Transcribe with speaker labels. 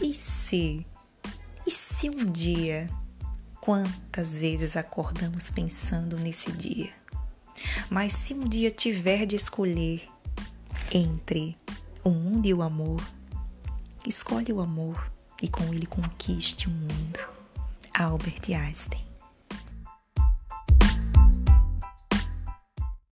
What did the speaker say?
Speaker 1: E se? E se um dia? Quantas vezes acordamos pensando nesse dia? Mas se um dia tiver de escolher entre o mundo e o amor, escolhe o amor e com ele conquiste o mundo. Albert Einstein